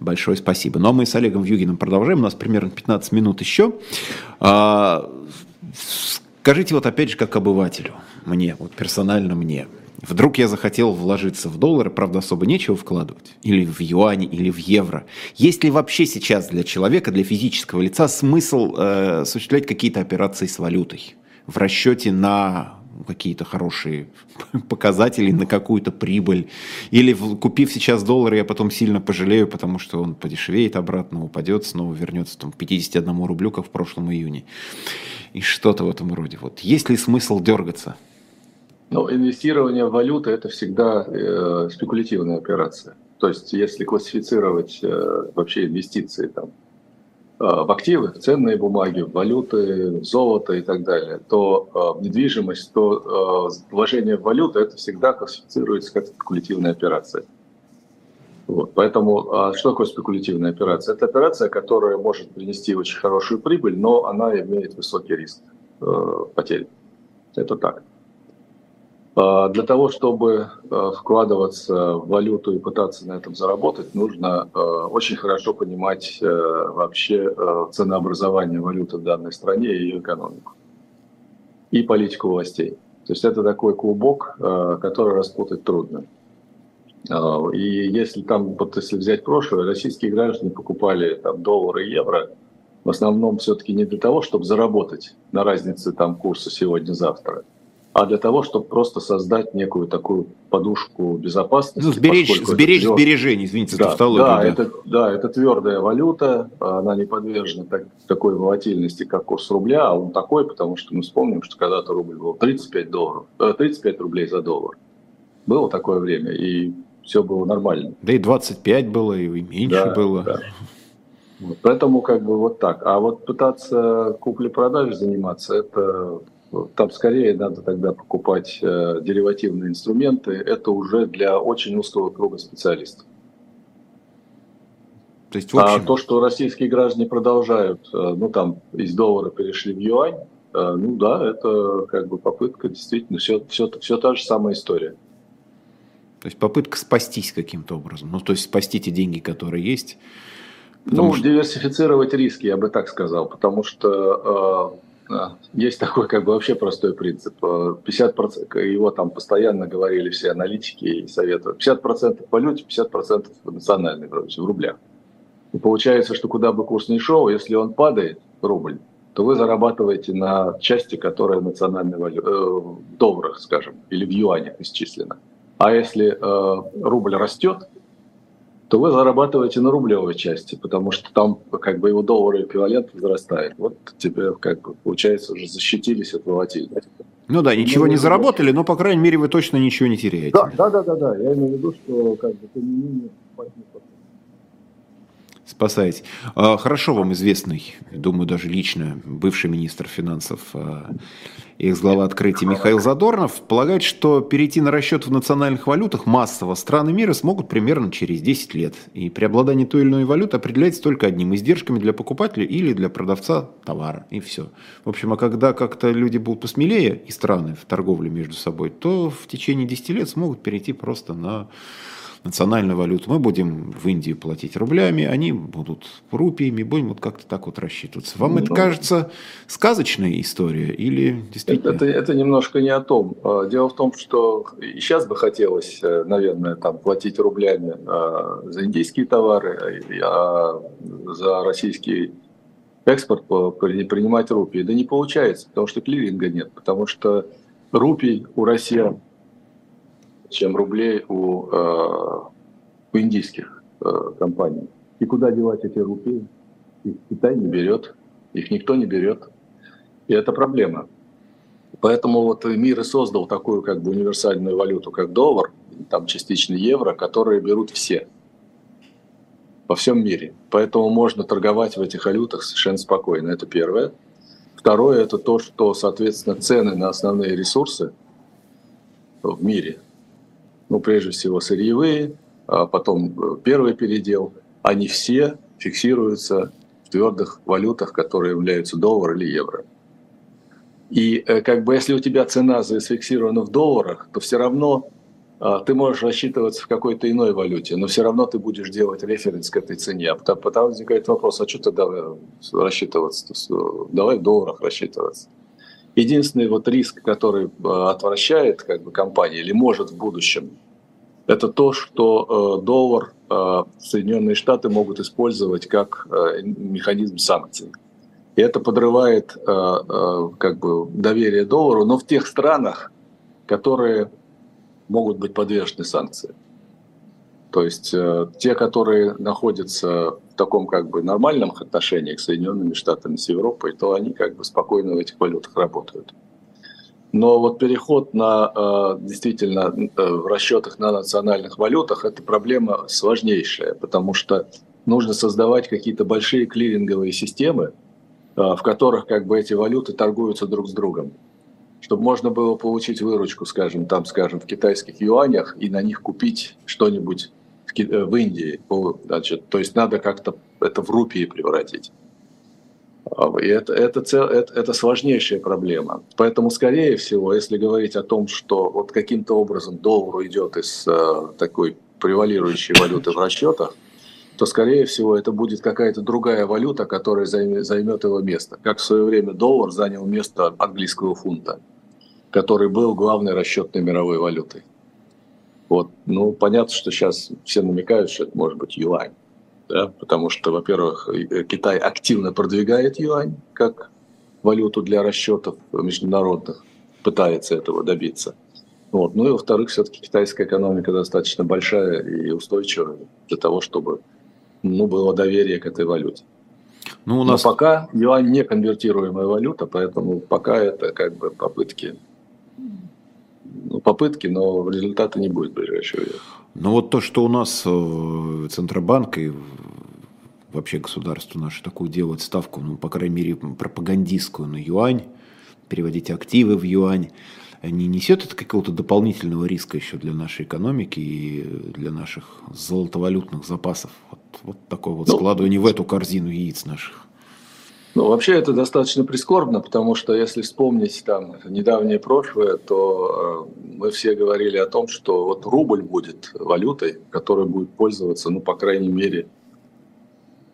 большое спасибо. Ну а мы с Олегом Вьюгиным продолжаем, у нас примерно 15 минут еще. А, скажите вот опять же как обывателю, мне, вот персонально мне, Вдруг я захотел вложиться в доллары, правда, особо нечего вкладывать, или в юани, или в евро. Есть ли вообще сейчас для человека, для физического лица смысл э, осуществлять какие-то операции с валютой в расчете на какие-то хорошие показатели, на какую-то прибыль. Или купив сейчас доллар, я потом сильно пожалею, потому что он подешевеет обратно, упадет, снова вернется там, к 51 рублю, как в прошлом июне. И что-то в этом роде. Вот есть ли смысл дергаться? Ну, инвестирование в валюту – это всегда э, спекулятивная операция. То есть если классифицировать э, вообще инвестиции там, в активы, в ценные бумаги, в валюты, в золото и так далее, то э, в недвижимость, то вложение в валюту это всегда классифицируется как спекулятивная операция. Вот. Поэтому а что такое спекулятивная операция? Это операция, которая может принести очень хорошую прибыль, но она имеет высокий риск э, потерь. Это так. А для того, чтобы э, вкладываться в валюту и пытаться на этом заработать, нужно э, очень хорошо понимать вообще ценообразование валюты в данной стране и ее экономику. И политику властей. То есть это такой клубок, который распутать трудно. А, и если там, вот если взять прошлое, российские граждане покупали там доллары и евро, в основном все-таки не для того, чтобы заработать на разнице там курса сегодня-завтра, а для того, чтобы просто создать некую такую подушку безопасности. Ну, сберечь, сберечь тверд... сбережений, извините да, за Да, да. Это, да, это твердая валюта, она не подвержена так, такой волатильности, как курс рубля, а он такой, потому что мы вспомним, что когда-то рубль был 35 долларов, 35 э, рублей за доллар. Было такое время, и все было нормально. Да и 25 было, и меньше да, было. Да. Вот, поэтому как бы вот так. А вот пытаться купли-продажей заниматься, это там скорее надо тогда покупать э, деривативные инструменты. Это уже для очень узкого круга специалистов. То есть, в общем... А то, что российские граждане продолжают, э, ну там из доллара перешли в юань, э, ну да, это как бы попытка действительно все, все, все та же самая история. То есть попытка спастись каким-то образом. Ну, то есть спасти те деньги, которые есть. Ну, что... диверсифицировать риски, я бы так сказал, потому что э есть такой как бы вообще простой принцип. 50%, э, его там постоянно говорили все аналитики и советовали. 50% в валюте, 50% в национальной валюте, в рублях. И получается, что куда бы курс ни шел, если он падает, рубль, то вы зарабатываете на части, которая в национальной валюте, э, в долларах, скажем, или в юанях исчислена. А если э, рубль растет, то вы зарабатываете на рублевой части, потому что там как бы его доллар эквивалент возрастает. Вот тебе как бы получается уже защитились от волатильности. Ну да, ничего не заработали, но по крайней мере вы точно ничего не теряете. Да, да, да, да, да. Я имею в виду, что как бы тем не менее спасаете. А, хорошо вам известный, думаю, даже лично, бывший министр финансов а, и экс-глава открытия Михаил Задорнов полагает, что перейти на расчет в национальных валютах массово страны мира смогут примерно через 10 лет. И преобладание той или иной валюты определяется только одним – издержками для покупателя или для продавца товара. И все. В общем, а когда как-то люди будут посмелее и страны в торговле между собой, то в течение 10 лет смогут перейти просто на национальную валюту. Мы будем в Индию платить рублями, они будут рупиями, будем вот как-то так вот рассчитываться. Вам ну, это кажется сказочная история или действительно? Это, это немножко не о том. А, дело в том, что сейчас бы хотелось, э, наверное, там, платить рублями а, за индийские товары, а за российский экспорт принимать рупии. Да не получается, потому что клиринга нет, потому что рупий у россиян чем рублей у, э, у индийских э, компаний. И куда девать эти рупии? Их Китай не берет, их никто не берет. И это проблема. Поэтому вот мир и создал такую как бы универсальную валюту, как доллар, там частично евро, которые берут все во всем мире. Поэтому можно торговать в этих валютах совершенно спокойно. Это первое. Второе – это то, что, соответственно, цены на основные ресурсы в мире ну, прежде всего, сырьевые, а потом э, первый передел, они все фиксируются в твердых валютах, которые являются доллар или евро. И э, как бы если у тебя цена зафиксирована в долларах, то все равно а, ты можешь рассчитываться в какой-то иной валюте, но все равно ты будешь делать референс к этой цене. А потом, возникает вопрос, а что тогда рассчитываться? Давай в долларах рассчитываться. Единственный вот риск, который э, отвращает как бы, компании или может в будущем, это то, что э, доллар э, Соединенные Штаты могут использовать как механизм санкций. И это подрывает как бы доверие доллару, но в тех странах, которые могут быть подвержены санкциям. То есть те, которые находятся в таком как бы нормальном отношении к Соединенными Штатами с Европой, то они как бы спокойно в этих валютах работают. Но вот переход на э, действительно э, в расчетах на национальных валютах – это проблема сложнейшая, потому что нужно создавать какие-то большие клиринговые системы, э, в которых как бы эти валюты торгуются друг с другом чтобы можно было получить выручку, скажем, там, скажем, в китайских юанях и на них купить что-нибудь в, в Индии. Значит, то есть надо как-то это в рупии превратить. А, и это, это, это, это сложнейшая проблема. Поэтому, скорее всего, если говорить о том, что вот каким-то образом доллар идет из э, такой превалирующей валюты в расчетах, то, скорее всего, это будет какая-то другая валюта, которая займет его место. Как в свое время доллар занял место английского фунта, который был главной расчетной мировой валютой. Вот. Ну, понятно, что сейчас все намекают, что это может быть юань да, потому что, во-первых, э, Китай активно продвигает юань как валюту для расчетов международных, пытается этого добиться. Вот. Ну и во-вторых, все-таки китайская экономика достаточно большая и устойчивая для того, чтобы ну, было доверие к этой валюте. Ну, у нас... Но пока юань не конвертируемая валюта, поэтому пока это как бы попытки, попытки, но результата не будет в ближайшее время. Но вот то, что у нас э, Центробанк и вообще государство наше такую делает ставку, ну, по крайней мере, пропагандистскую на юань, переводить активы в юань, не несет это какого-то дополнительного риска еще для нашей экономики и для наших золотовалютных запасов? Вот, вот такое вот ну, складывание в эту корзину яиц наших. Ну, вообще это достаточно прискорбно, потому что если вспомнить там недавнее прошлое, то э, мы все говорили о том, что вот рубль будет валютой, которая будет пользоваться, ну, по крайней мере,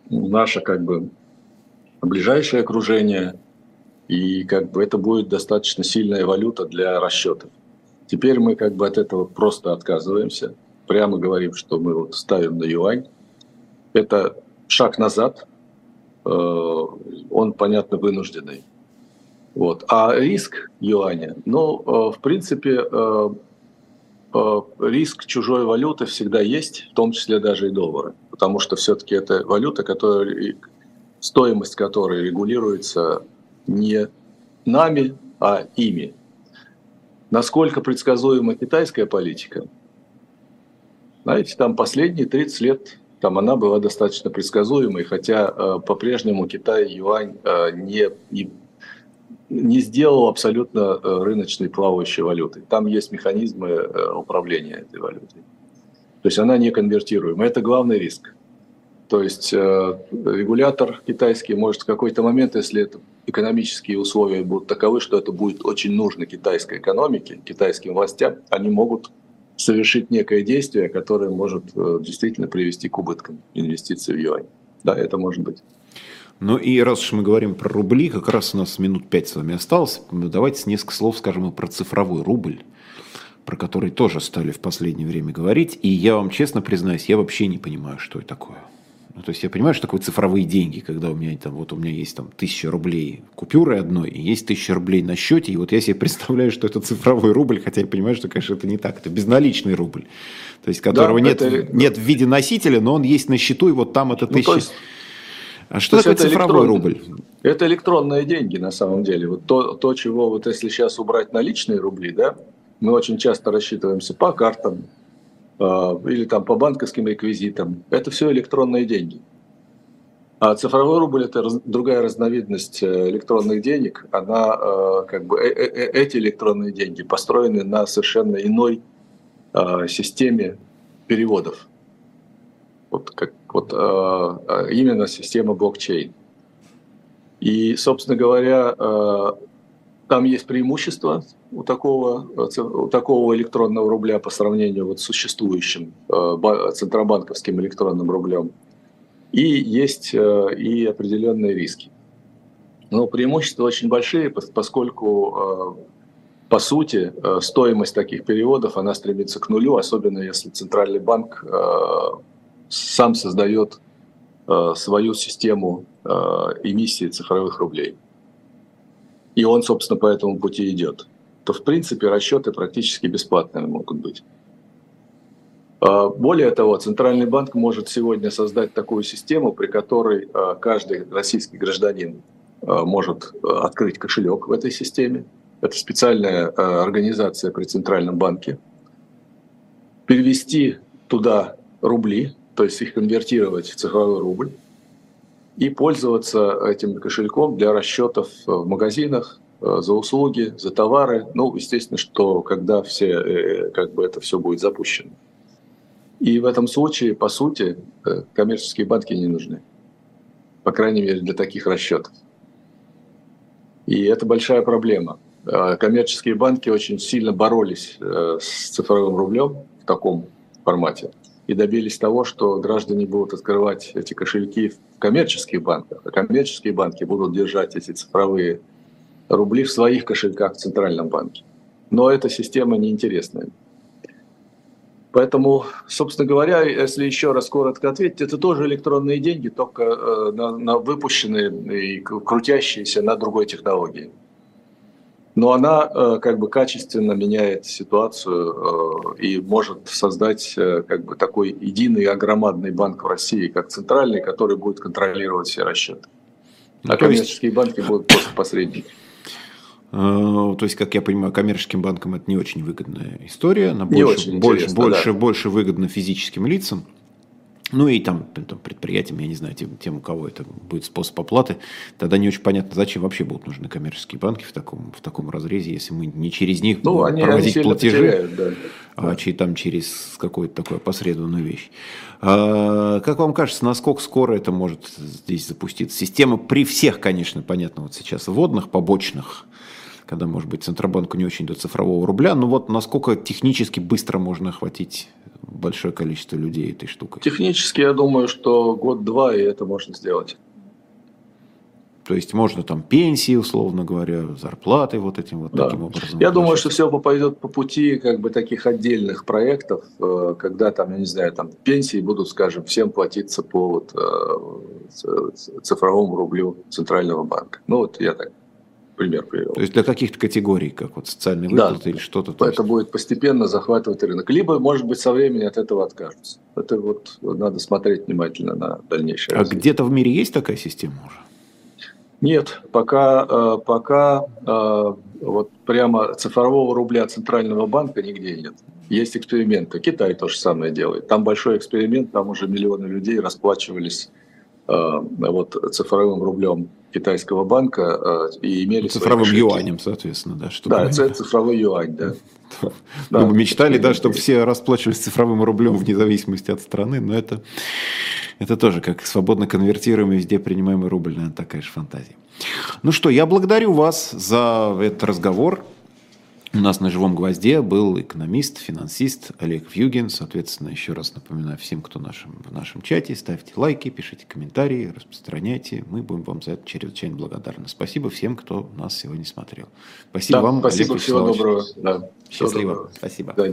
наше как бы ближайшее окружение, и как бы это будет достаточно сильная валюта для расчетов. Теперь мы как бы от этого просто отказываемся, прямо говорим, что мы вот ставим на юань. Это шаг назад, он, понятно, вынужденный. Вот. А риск юаня, ну, э, в принципе, э, риск чужой валюты всегда есть, в том числе даже и доллара, потому что все-таки это валюта, которая, стоимость которой регулируется не нами, а ими. Насколько предсказуема китайская политика? Знаете, там последние 30 лет там она была достаточно предсказуемой, хотя э, по-прежнему Китай юань э, не, не, не сделал абсолютно э, рыночной плавающей валютой. Там есть механизмы э, управления этой валютой. То есть она не конвертируема. Это главный риск. То есть э, регулятор китайский может в какой-то момент, если это экономические условия будут таковы, что это будет очень нужно китайской экономике, китайским властям, они могут совершить некое действие, которое может э, действительно привести к убыткам инвестиций в юань. Да, это может быть. Ну и раз уж мы говорим про рубли, как раз у нас минут пять с вами осталось, ну, давайте несколько слов скажем и про цифровой рубль, про который тоже стали в последнее время говорить. И я вам честно признаюсь, я вообще не понимаю, что это такое. Ну, то есть я понимаю, что такое цифровые деньги, когда у меня там, вот у меня есть там тысяча рублей купюры одной, и есть тысяча рублей на счете, и вот я себе представляю, что это цифровой рубль, хотя я понимаю, что, конечно, это не так, это безналичный рубль, то есть которого да, нет, это... нет в виде носителя, но он есть на счету, и вот там это ну, тысяча... есть... А что такое это цифровой рубль? Это электронные деньги на самом деле. Вот то, то, чего вот если сейчас убрать наличные рубли, да, мы очень часто рассчитываемся по картам, или там по банковским реквизитам. Это все электронные деньги. А цифровой рубль – это другая разновидность э, электронных денег. Она, э, как бы, э, эти электронные деньги построены на совершенно иной системе переводов. Вот, как, вот именно система блокчейн. И, собственно говоря, там есть преимущества у такого, у такого электронного рубля по сравнению вот с существующим э, центробанковским электронным рублем. И есть э, и определенные риски. Но преимущества очень большие, поскольку э, по сути, стоимость таких переводов, она стремится к нулю, особенно если Центральный банк сам создает свою систему эмиссии цифровых рублей и он, собственно, по этому пути идет, то, в принципе, расчеты практически бесплатные могут быть. А, более того, Центральный банк может сегодня создать такую систему, при которой а, каждый российский гражданин а, может открыть кошелек в этой системе, это специальная организация при Центральном банке, перевести туда рубли, то есть их конвертировать в цифровой рубль, и пользоваться этим кошельком для расчетов в магазинах, э, за услуги, за товары. Ну, естественно, что когда все, э, как бы это все будет запущено. И в этом случае, по сути, коммерческие банки не нужны. По крайней мере, для таких расчетов. И это большая проблема. Э, коммерческие банки очень сильно боролись э, с цифровым рублем в таком формате и добились того, что граждане будут открывать эти кошельки в коммерческих банках, а коммерческие банки будут держать эти цифровые рубли в своих кошельках в Центральном банке. Но эта система неинтересная. Поэтому, собственно говоря, если еще раз коротко ответить, это тоже электронные деньги, только э, на, на выпущенные и крутящиеся на другой технологии. Но она э, как бы качественно меняет ситуацию э, и может создать как бы такой единый огромадный банк в России, как центральный, который будет контролировать все расчеты. Ну, а коммерческие есть... банки будут просто посредники. Э, то есть, как я понимаю, коммерческим банкам это не очень выгодная история. Она не больше, очень больше, больше, да. больше выгодна физическим лицам. Ну и там, там предприятиям, я не знаю, тем, тем, у кого это будет способ оплаты, тогда не очень понятно, зачем вообще будут нужны коммерческие банки в таком, в таком разрезе, если мы не через них ну, будем они, проводить они платежи, потеряют, да. а. Через, там через какую-то такую посредственную вещь. А, как вам кажется, насколько скоро это может здесь запуститься? Система при всех, конечно, понятно, вот сейчас вводных, побочных когда, может быть, Центробанку не очень до цифрового рубля. Но вот насколько технически быстро можно охватить большое количество людей этой штукой? Технически, я думаю, что год-два, и это можно сделать. То есть можно там пенсии, условно говоря, зарплаты вот этим вот да. таким образом. Я думаю, что все пойдет по пути как бы таких отдельных проектов, э, когда там, я не знаю, там пенсии будут, скажем, всем платиться по вот, э, цифровому рублю Центрального банка. Ну вот я так пример привел. То есть для каких-то категорий, как вот социальные выплаты да. или что-то? Это есть... будет постепенно захватывать рынок. Либо, может быть, со временем от этого откажутся. Это вот надо смотреть внимательно на дальнейшее. А развитие. где-то в мире есть такая система уже? Нет, пока, э, пока э, вот прямо цифрового рубля центрального банка нигде нет. Есть эксперименты. Китай то же самое делает. Там большой эксперимент, там уже миллионы людей расплачивались вот цифровым рублем китайского банка э, и имели... Цифровым юанем, соответственно, да. Чтобы... Да, это цифровой юань, да. да. Мы мечтали, да, чтобы все расплачивались цифровым рублем вне зависимости от страны, но это, это тоже как свободно конвертируемый везде принимаемый рубль, наверное, такая же фантазия. Ну что, я благодарю вас за этот разговор. У нас на живом гвозде был экономист, финансист Олег Вьюгин. Соответственно, еще раз напоминаю всем, кто нашем, в нашем чате, ставьте лайки, пишите комментарии, распространяйте. Мы будем вам за это чрезвычайно благодарны. Спасибо всем, кто нас сегодня смотрел. Спасибо да, вам, спасибо, Олег всего доброго. Да, Счастливо. Доброго. Спасибо. Да.